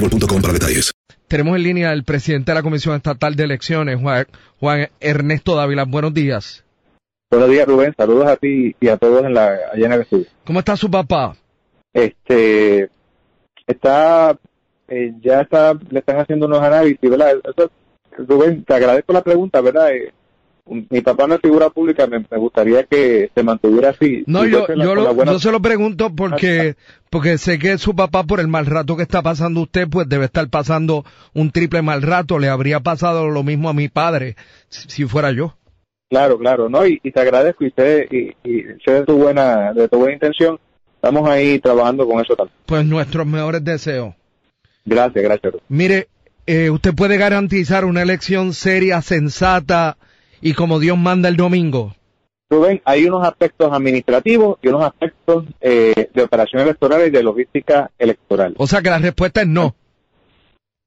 boostmobile.com para detalles. Tenemos en línea al presidente de la Comisión Estatal de Elecciones, Juan, Juan Ernesto Dávila. Buenos días. Buenos días, Rubén. Saludos a ti y a todos en la, allá en el estudio. ¿Cómo está su papá? Este, está, eh, ya está, le están haciendo unos análisis, ¿verdad? Eso, Rubén, te agradezco la pregunta, ¿verdad? Eh, mi papá no es figura pública, me, me gustaría que se mantuviera así. No, yo, la- yo, con la lo- buena- yo se lo pregunto porque, porque sé que su papá, por el mal rato que está pasando usted, pues debe estar pasando un triple mal rato. Le habría pasado lo mismo a mi padre, si, si fuera yo. Claro, claro, ¿no? Y, y te agradezco y sé, y, y sé de tu buena, de tu buena intención. Estamos ahí trabajando con eso también. Pues nuestros mejores deseos. Gracias, gracias. Mire, eh, usted puede garantizar una elección seria, sensata y como Dios manda el domingo. Rubén, hay unos aspectos administrativos y unos aspectos eh, de operaciones electorales y de logística electoral. O sea que la respuesta es no.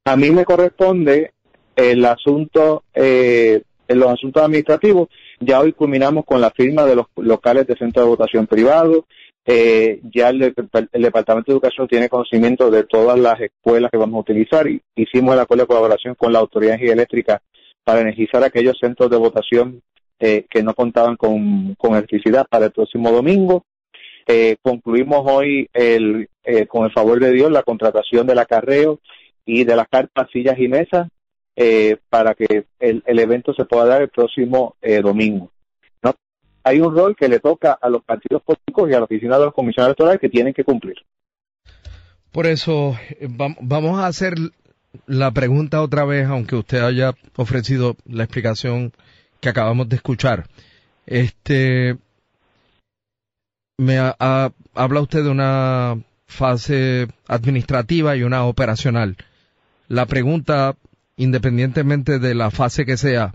A mí me corresponde el asunto, eh, los asuntos administrativos. Ya hoy culminamos con la firma de los locales de centro de votación privado. Eh, ya el, de- el Departamento de Educación tiene conocimiento de todas las escuelas que vamos a utilizar. Hicimos el acuerdo de colaboración con la Autoridad Eléctrica para energizar aquellos centros de votación eh, que no contaban con, electricidad para el próximo domingo. Eh, concluimos hoy eh, con el favor de Dios la contratación del acarreo y de las carpas, sillas y mesas para que el, evento se pueda dar el próximo domingo. Hay un rol que le toca a los partidos políticos y a la oficina de los comisionados electorales que tienen que cumplir. Por eso vam- vamos a hacer la pregunta otra vez, aunque usted haya ofrecido la explicación que acabamos de escuchar. Este, me ha- ha- habla usted de una fase administrativa y una operacional. La pregunta, independientemente de la fase que sea,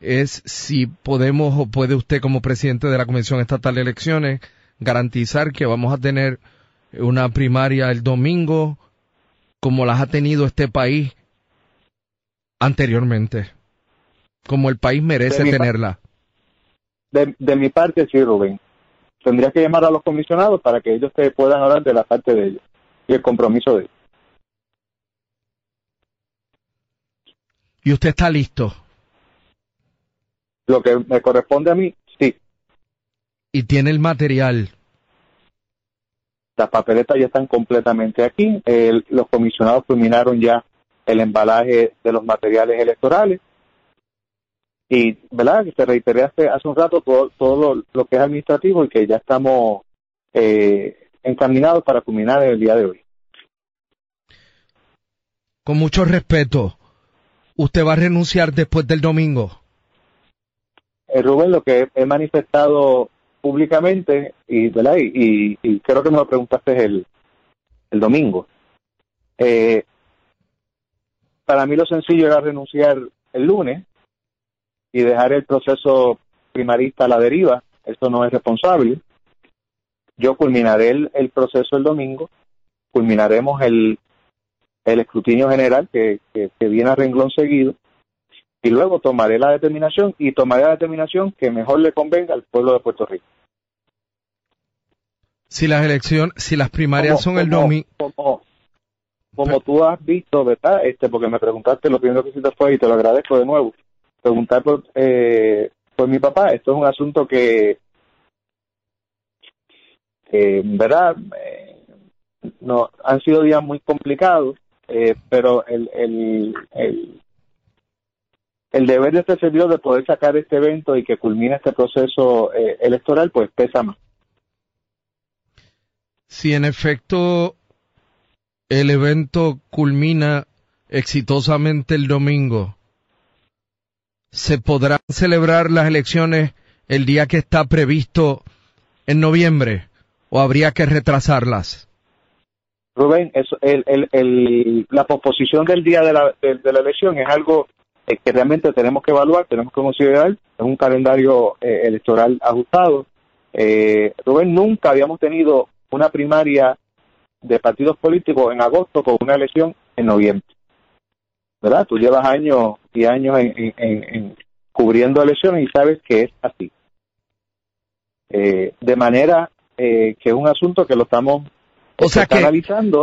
es si podemos o puede usted como presidente de la Comisión Estatal de Elecciones garantizar que vamos a tener una primaria el domingo como las ha tenido este país anteriormente, como el país merece De tenerla. De, de mi parte, sí, Rubén. Tendría que llamar a los comisionados para que ellos te puedan hablar de la parte de ellos y el compromiso de ellos. Y usted está listo Lo que me corresponde a mí, sí. y tiene el material. Las papeletas ya están completamente aquí. El- los comisionados culminaron ya el embalaje de los materiales electorales. Y, ¿verdad? Que te reiteré hace, hace un rato todo, todo lo, lo que es administrativo y que ya estamos eh, encaminados para culminar el día de hoy. con mucho respeto, ¿usted va a renunciar después del domingo? Eh, Rubén, lo que he manifestado públicamente, y, ¿verdad? Y, y, creo que me lo preguntaste el, el domingo. Eh, para mí lo sencillo era renunciar el lunes y dejar el proceso primarista a la deriva. Esto no es responsable. Yo culminaré el, proceso el domingo, culminaremos el, el escrutinio general que, que, viene a renglón seguido y luego tomaré la determinación y tomaré la determinación que mejor le convenga al pueblo de Puerto Rico. Si las elecciones, si las primarias son el domingo. Como, como tú has visto, ¿verdad? Este, porque me preguntaste, lo primero que hiciste fue, y te lo agradezco de nuevo, preguntar por, eh, por mi papá. Esto es un asunto que, ¿verdad? Eh, no, han sido días muy complicados eh, pero el, el, el, el, deber de este servidor de poder sacar este evento y que culmine este proceso eh, electoral, pues pesa más. Si en efecto el evento culmina exitosamente el domingo, ¿se podrán celebrar las elecciones el día que está previsto en noviembre o habría que retrasarlas? Rubén, eso, el, el, la posposición del día de la, de, la elección es algo eh, que realmente tenemos que evaluar, tenemos que considerar, es un calendario eh, electoral ajustado. Eh, Rubén, nunca habíamos tenido una primaria de partidos políticos en agosto con una elección en noviembre. ¿Verdad? Tú llevas años y años en, cubriendo elecciones y sabes que es así. de manera que es un asunto que lo estamos o sea que,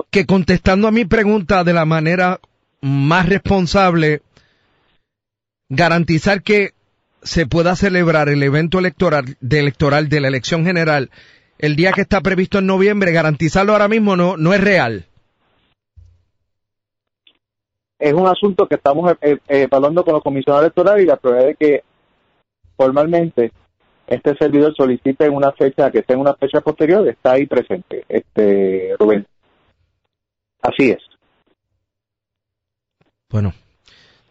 que contestando a mi pregunta de la manera más responsable, garantizar que se pueda celebrar el evento electoral de, electoral de la elección general el día que está previsto en noviembre, garantizarlo ahora mismo no, no es real. Es un asunto que estamos eh, eh, evaluando con los comisionados electorales y la probabilidad de que formalmente este servidor solicite una fecha que esté en una fecha posterior, está ahí presente, este Rubén. Así es. Bueno,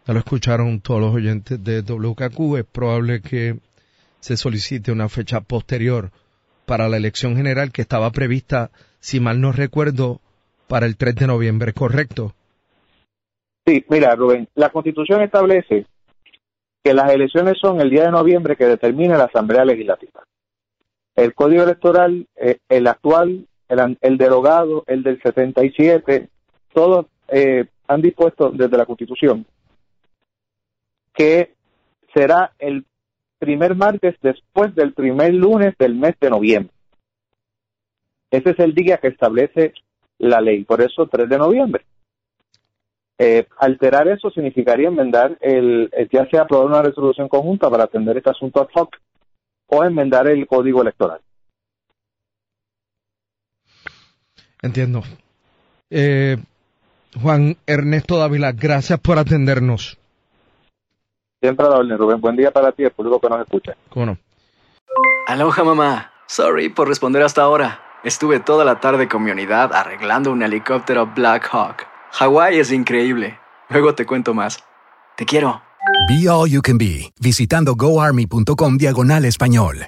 ya lo escucharon todos los oyentes de WKQ, es probable que se solicite una fecha posterior para la elección general que estaba prevista, si mal no recuerdo, para el 3 de noviembre, ¿correcto? Sí, mira, Rubén, la Constitución establece que las elecciones son el día de noviembre que determina la Asamblea Legislativa. El Código Electoral, eh, el actual, el, derogado, el del 77, todos eh, han dispuesto desde la Constitución que será el primer martes después del primer lunes del mes de noviembre. Ese es el día que establece la ley, por eso 3 de noviembre. Eh, alterar eso significaría enmendar el, ya sea aprobar una resolución conjunta para atender este asunto ad hoc o enmendar el código electoral. Entiendo. Eh, Juan Ernesto Dávila, gracias por atendernos. Siempre a la orden, Rubén. Buen día para ti, el público que nos escucha. ¿Cómo no? Aloha, mamá. Sorry por responder hasta ahora. Estuve toda la tarde con mi unidad arreglando un helicóptero Black Hawk. Hawái es increíble. Luego te cuento más. Te quiero. Be All You Can Be, visitando goarmy.com diagonal español.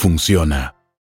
funciona.